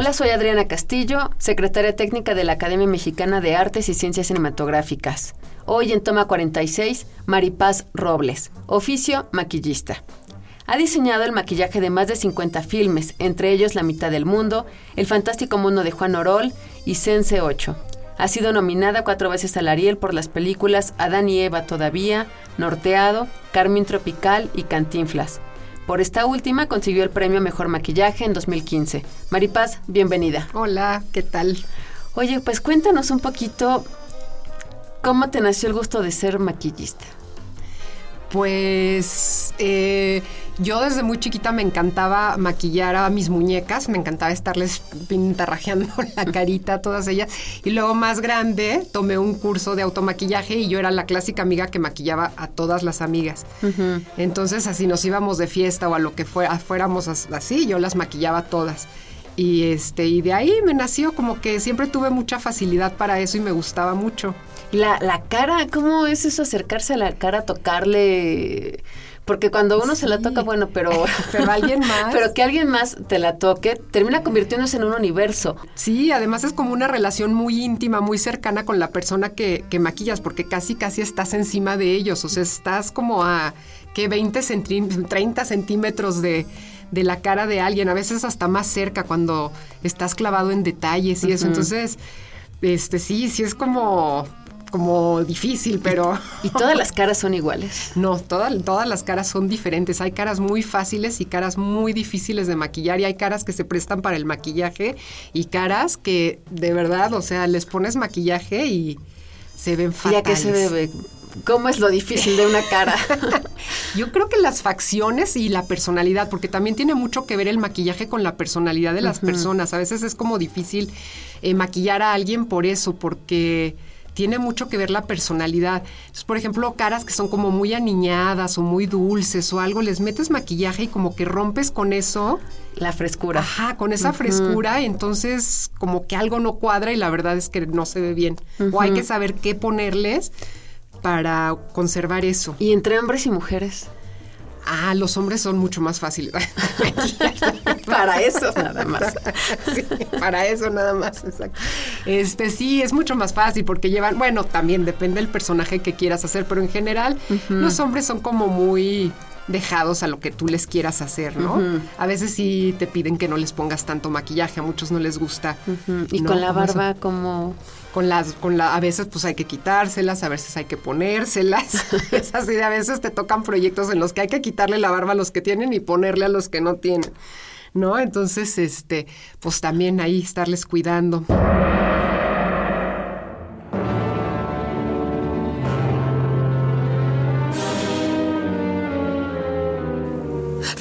Hola, soy Adriana Castillo, secretaria técnica de la Academia Mexicana de Artes y Ciencias Cinematográficas. Hoy en Toma 46, Maripaz Robles, oficio maquillista. Ha diseñado el maquillaje de más de 50 filmes, entre ellos La mitad del mundo, El fantástico mundo de Juan Orol y Sense 8. Ha sido nominada cuatro veces al Ariel por las películas Adán y Eva todavía, Norteado, Carmen Tropical y Cantinflas. Por esta última consiguió el premio Mejor Maquillaje en 2015. Maripaz, bienvenida. Hola, ¿qué tal? Oye, pues cuéntanos un poquito cómo te nació el gusto de ser maquillista. Pues eh, yo desde muy chiquita me encantaba maquillar a mis muñecas, me encantaba estarles pintarrajeando la carita, todas ellas. Y luego más grande tomé un curso de automaquillaje y yo era la clásica amiga que maquillaba a todas las amigas. Entonces así nos íbamos de fiesta o a lo que fuera, fuéramos así, yo las maquillaba todas. Y este, y de ahí me nació como que siempre tuve mucha facilidad para eso y me gustaba mucho. La, la cara, ¿cómo es eso acercarse a la cara, tocarle? Porque cuando uno se la toca, bueno, pero, pero alguien más. Pero que alguien más te la toque, termina convirtiéndose en un universo. Sí, además es como una relación muy íntima, muy cercana con la persona que, que maquillas, porque casi, casi estás encima de ellos. O sea, estás como a, ¿qué? 20 centímetros, 30 centímetros de, de la cara de alguien, a veces hasta más cerca cuando estás clavado en detalles y eso. Entonces, este sí, sí es como como difícil, pero... ¿Y todas las caras son iguales? No, todas, todas las caras son diferentes. Hay caras muy fáciles y caras muy difíciles de maquillar y hay caras que se prestan para el maquillaje y caras que de verdad, o sea, les pones maquillaje y se ven fatales. ¿Y a qué se debe? ¿Cómo es lo difícil de una cara? Yo creo que las facciones y la personalidad, porque también tiene mucho que ver el maquillaje con la personalidad de las personas. A veces es como difícil eh, maquillar a alguien por eso, porque tiene mucho que ver la personalidad. Entonces, por ejemplo, caras que son como muy aniñadas o muy dulces o algo, les metes maquillaje y como que rompes con eso. La frescura. Ajá, con esa frescura, entonces como que algo no cuadra y la verdad es que no se ve bien. O hay que saber qué ponerles para conservar eso. ¿Y entre hombres y mujeres? Ah, los hombres son mucho más fáciles. para eso nada más. Sí, para eso nada más, exacto. Este sí, es mucho más fácil porque llevan, bueno, también depende del personaje que quieras hacer, pero en general los hombres son como muy dejados a lo que tú les quieras hacer, ¿no? A veces sí te piden que no les pongas tanto maquillaje, a muchos no les gusta. Y con la barba como con las, con la, a veces pues hay que quitárselas, a veces hay que ponérselas. es así de a veces te tocan proyectos en los que hay que quitarle la barba a los que tienen y ponerle a los que no tienen. ¿No? Entonces, este, pues también ahí estarles cuidando.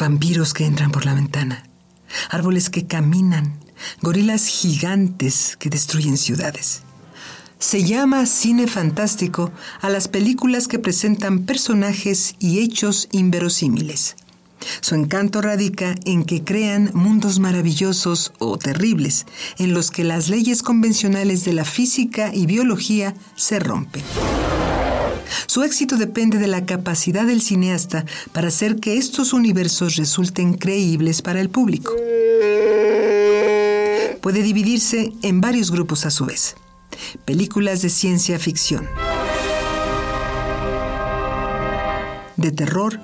Vampiros que entran por la ventana, árboles que caminan, gorilas gigantes que destruyen ciudades. Se llama cine fantástico a las películas que presentan personajes y hechos inverosímiles. Su encanto radica en que crean mundos maravillosos o terribles, en los que las leyes convencionales de la física y biología se rompen. Su éxito depende de la capacidad del cineasta para hacer que estos universos resulten creíbles para el público. Puede dividirse en varios grupos a su vez películas de ciencia ficción, de terror,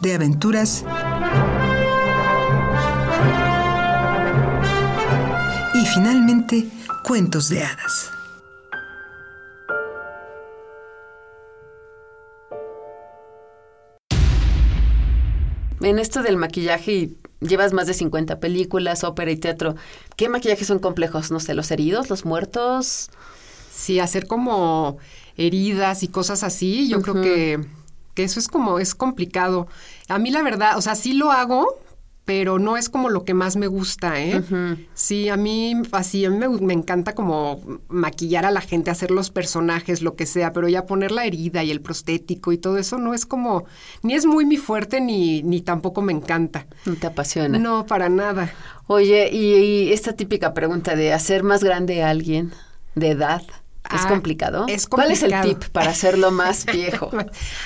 de aventuras. Y finalmente cuentos de hadas. En esto del maquillaje y llevas más de 50 películas, ópera y teatro, ¿qué maquillajes son complejos? No sé, los heridos, los muertos. Sí, hacer como heridas y cosas así, yo creo que, que eso es como, es complicado. A mí la verdad, o sea, sí lo hago, pero no es como lo que más me gusta, ¿eh? Sí, a mí así, a mí me, me, encanta como maquillar a la gente, hacer los personajes, lo que sea, pero ya poner la herida y el prostético y todo eso no es como, ni es muy mi fuerte ni, ni tampoco me encanta. No te apasiona. No, para nada. Oye, y, y esta típica pregunta de hacer más grande a alguien de edad. ¿Es Ah, complicado? es ¿Cuál es el complicado. tip para hacerlo más viejo?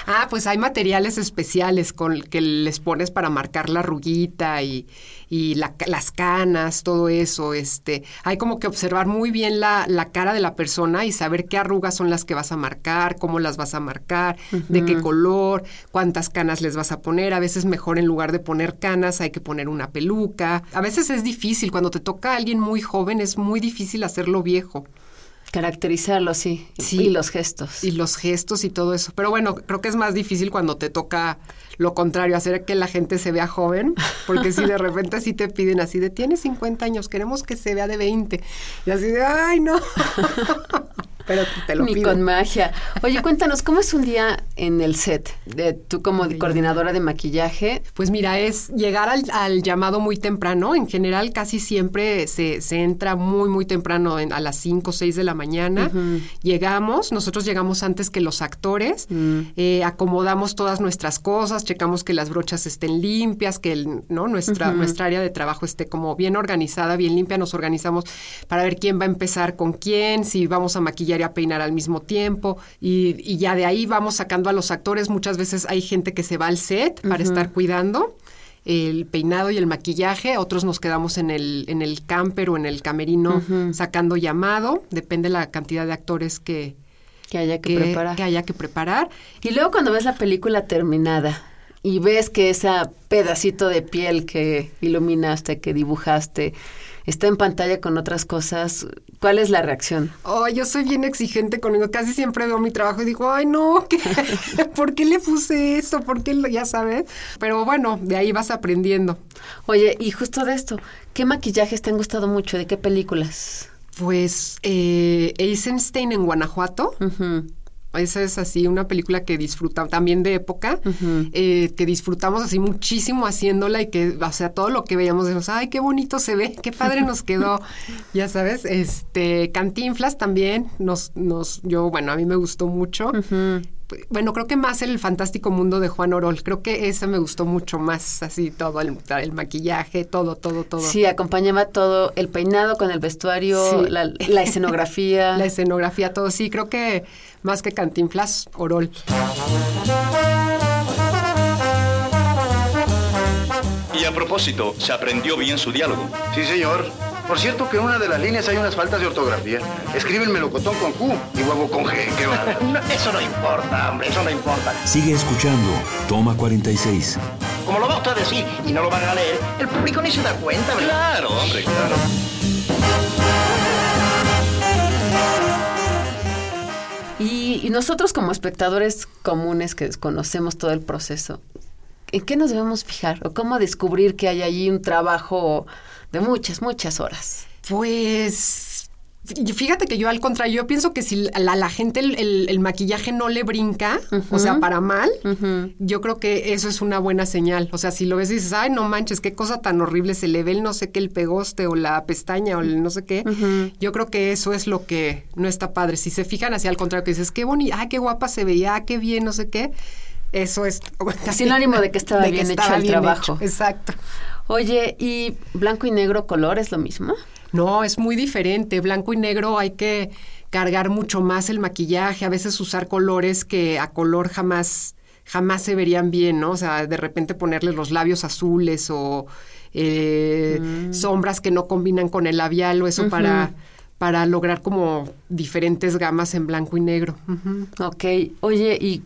ah, pues hay materiales especiales con que les pones para marcar la arruguita y, y la- las canas, todo eso. Este, hay como que observar muy bien la, la cara de la persona y saber qué arrugas son las que vas a marcar, cómo las vas a marcar, de qué color, cuántas canas les vas a poner. A veces mejor en lugar de poner canas hay que poner una peluca. A veces es difícil, cuando te toca a alguien muy joven es muy difícil hacerlo viejo. Caracterizarlo, sí. Sí. Y los gestos. y los gestos y todo eso. Pero bueno, creo que es más difícil cuando te toca lo contrario, hacer que la gente se vea joven, porque si de repente así te piden así de, tienes 50 años, queremos que se vea de 20. Y así de, ay, no. Pero te lo Ni con magia. Oye, cuéntanos, ¿cómo es un día en el set? De, tú como coordinadora de maquillaje. Pues mira, es llegar al, al llamado muy temprano. En general, casi siempre se, se entra muy, muy temprano, en- a las 5 o 6 de la mañana. Llegamos, nosotros llegamos antes que los actores, eh, acomodamos todas nuestras cosas, checamos que las brochas estén limpias, que el- ¿no? nuestra, nuestra área de trabajo esté como bien organizada, bien limpia. Nos organizamos para ver quién va a empezar con quién, si vamos a maquillar y a peinar al mismo tiempo. Y, y ya de ahí vamos sacando a los actores. Muchas veces hay gente que se va al set para estar cuidando el peinado y el maquillaje, otros nos quedamos en el, en el camper o en el camerino sacando llamado, depende la cantidad de actores que, Que haya que, que, preparar. que haya que preparar. Y luego cuando ves la película terminada y ves que ese pedacito de piel que iluminaste, que dibujaste, está en pantalla con otras cosas, ¿cuál es la reacción? Oh, yo soy bien exigente conmigo, casi siempre veo mi trabajo y digo, ay no, ¿qué? ¿por qué le puse eso? ¿Por qué lo, ya sabes? Pero bueno, de ahí vas aprendiendo. Oye, y justo de esto, ¿qué maquillajes te han gustado mucho? ¿De qué películas? Pues eh, Eisenstein en Guanajuato. Esa es así una película que disfruta también de época, eh, que disfrutamos así muchísimo haciéndola y que, o sea, todo lo que veíamos, decimos, ay, qué bonito se ve, qué padre nos quedó, ya sabes, este, Cantinflas también, nos, nos, yo, bueno, a mí me gustó mucho. Bueno, creo que más el fantástico mundo de Juan Orol, creo que esa me gustó mucho más, así todo, el, el maquillaje, todo, todo, todo. Sí, acompañaba todo, el peinado con el vestuario, Sí. la, la escenografía. La escenografía, todo, sí, creo que más que Cantinflas, Orol. Y a propósito, ¿se aprendió bien su diálogo? Sí, señor. Por cierto que en una de las líneas hay unas faltas de ortografía. Escribe el melocotón con Q y huevo con G. Qué bárbaro. No, eso no importa, hombre, eso no importa. Sigue escuchando. Toma 46. Como lo va usted a decir y no lo van a leer, el público ni se da cuenta, ¿verdad? Claro, hombre, claro. Nosotros como espectadores comunes que desconocemos todo el proceso, ¿en qué nos debemos fijar? ¿O cómo descubrir que hay allí un trabajo de muchas, muchas horas? Pues fíjate que yo al contrario, yo pienso que si a la, la gente el, el- el maquillaje no le brinca, o sea, para mal, yo creo que eso es una buena señal. O sea, si lo ves y dices, ay, no manches, qué cosa tan horrible, se le ve el no sé qué, el pegoste o la pestaña o el no sé qué, yo creo que eso es lo que no está padre. Si se fijan hacia al contrario, que dices, qué bonita, ay, qué guapa se veía, ah, qué bien, no sé qué. Eso es Sinónimo de que estaba bien hecho el trabajo. Exacto. Oye, ¿y blanco y negro color es lo mismo? No, es muy diferente. Blanco y negro hay que cargar mucho más el maquillaje, a veces usar colores que a color jamás jamás se verían bien, ¿no? O sea, de repente ponerle los labios azules o eh, sombras que no combinan con el labial o eso para para lograr como diferentes gamas en blanco y negro. Ujú. Ok, oye, y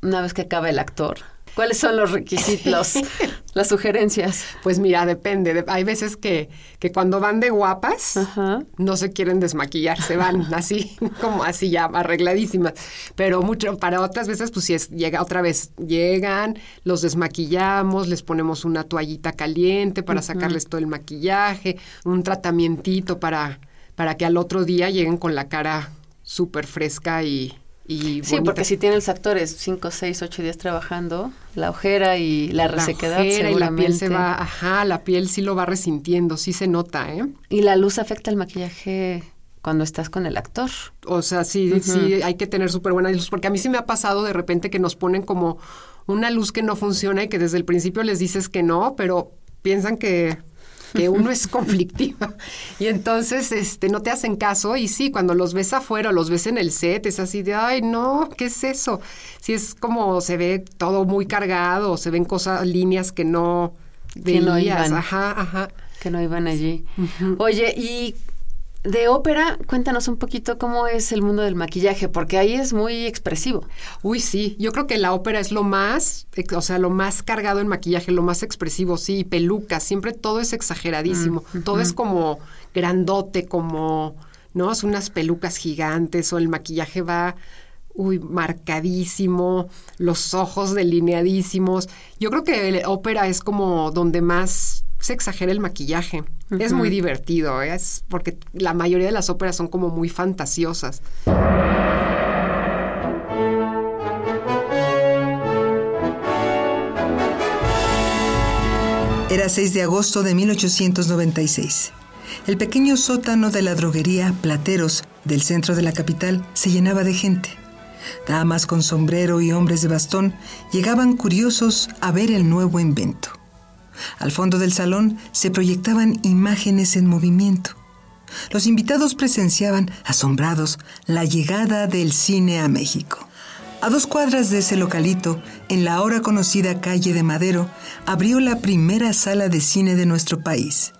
una vez que acaba el actor, ¿Cuáles son los requisitos, las sugerencias? Pues mira, depende. De- Hay veces que, que cuando van de guapas Ajá. no se quieren desmaquillar, se van así, como así ya arregladísimas. Pero mucho, para otras veces, pues si es, llega otra vez, llegan, los desmaquillamos, les ponemos una toallita caliente para sacarles todo el maquillaje, un tratamientito para, para que al otro día lleguen con la cara súper fresca y, y Sí, bonita. porque si tienen los actores 5, 6, 8 días trabajando, la ojera y la la resequedad ojera y la piel se seguramente. va, ajá, la piel sí lo va resintiendo, sí se nota, ¿eh? Y la luz afecta el maquillaje cuando estás con el actor. O sea, sí, sí, hay que tener súper buena luz, porque a mí sí me ha pasado de repente que nos ponen como una luz que no funciona y que desde el principio les dices que no, pero piensan que, que uno es conflictivo. Y entonces este, no te hacen caso y sí, cuando los ves afuera los ves en el set, es así de, ay, no, ¿qué es eso? Sí, es como se ve todo muy cargado, se ven cosas, líneas que no Que no iban. Ajá, ajá. que no iban allí. Oye, y de ópera, cuéntanos un poquito cómo es el mundo del maquillaje, porque ahí es muy expresivo. Uy, sí, yo creo que la ópera es lo más, ex- o sea, lo más cargado en maquillaje, lo más expresivo, sí, y pelucas, siempre todo es exageradísimo, todo es como grandote, como, ¿no? Son unas pelucas gigantes o el maquillaje va, uy, marcadísimo, los ojos delineadísimos. Yo creo que el ópera es como donde más se exagera el maquillaje. Es muy divertido, ¿eh? es porque la mayoría de las óperas son como muy fantasiosas. Era 6 de agosto de 1896. El pequeño sótano de la droguería Plateros del centro de la capital se llenaba de gente. Damas con sombrero y hombres de bastón llegaban curiosos a ver el nuevo invento. Al fondo del salón se proyectaban imágenes en movimiento. Los invitados presenciaban, asombrados, la llegada del cine a México. A dos cuadras de ese localito, en la ahora conocida calle de Madero, abrió la primera sala de cine de nuestro país.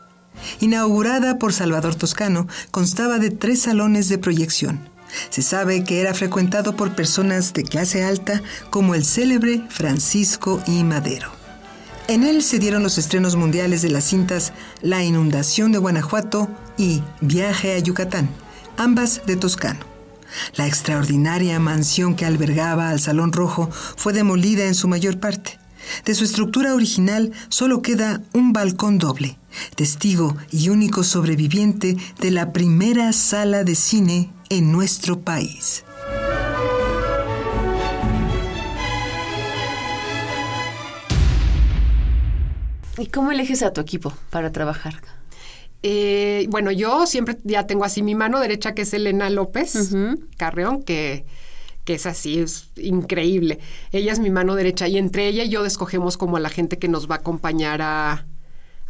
Inaugurada por Salvador Toscano, constaba de tres salones de proyección. Se sabe que era frecuentado por personas de clase alta como el célebre Francisco I. Madero. En él se dieron los estrenos mundiales de las cintas La inundación de Guanajuato y Viaje a Yucatán, ambas de Toscano. La extraordinaria mansión que albergaba al Salón Rojo fue demolida en su mayor parte. De su estructura original solo queda un balcón doble, testigo y único sobreviviente de la primera sala de cine en nuestro país. ¿Y cómo eliges a tu equipo para trabajar? Eh, bueno, yo siempre ya tengo así mi mano derecha, que es Elena López Ujú. Carreón, que, que es así, es increíble. Ella es mi mano derecha y entre ella y yo escogemos como a la gente que nos va a acompañar a,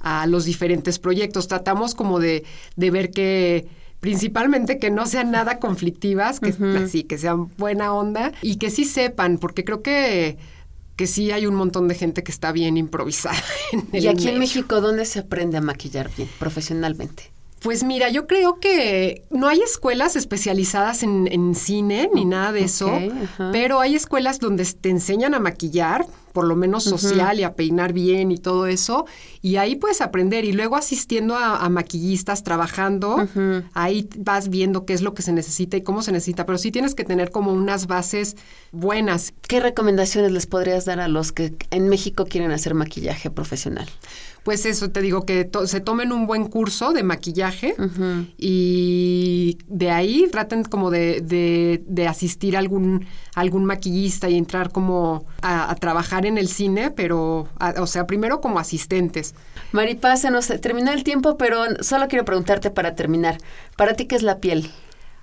a los diferentes proyectos. Tratamos como de, de ver que principalmente que no sean nada conflictivas, que así, que sean buena onda y que sí sepan, porque creo que que sí hay un montón de gente que está bien improvisada. En el Y aquí en. México, ¿dónde se aprende a maquillar bien, profesionalmente? Pues mira, yo creo que no hay escuelas especializadas en, en cine ni nada de eso, pero hay escuelas donde te enseñan a maquillar, por lo menos social y a peinar bien y todo eso, y ahí puedes aprender y luego asistiendo a, a maquillistas, trabajando, ahí vas viendo qué es lo que se necesita y cómo se necesita, pero sí tienes que tener como unas bases buenas. ¿Qué recomendaciones les podrías dar a los que en México quieren hacer maquillaje profesional? Pues eso, te digo que to- se tomen un buen curso de maquillaje y de ahí traten como de, de- de asistir a algún, a algún maquillista y entrar como a, a trabajar en el cine, pero, a- o sea, primero como asistentes. Maripaz, se nos terminó el tiempo, pero solo quiero preguntarte para terminar. ¿Para ti qué es la piel?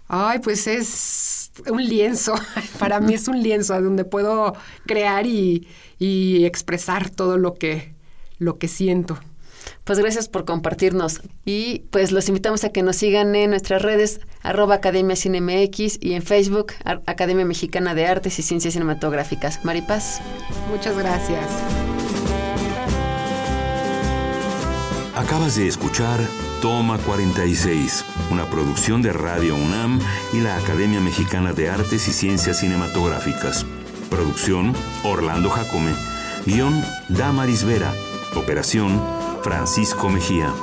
Ay, pues es un lienzo, para mí es un lienzo donde puedo crear y, y expresar todo lo que, lo que siento. Pues gracias por compartirnos y pues los invitamos a que nos sigan en nuestras redes arroba Academia CineMX y en Facebook Academia Mexicana de Artes y Ciencias Cinematográficas. Maripaz. Muchas gracias. Acabas de escuchar Toma 46, una producción de Radio UNAM y la Academia Mexicana de Artes y Ciencias Cinematográficas. Producción Orlando Jacome. Guión Damaris Vera. Operación Francisco Mejía.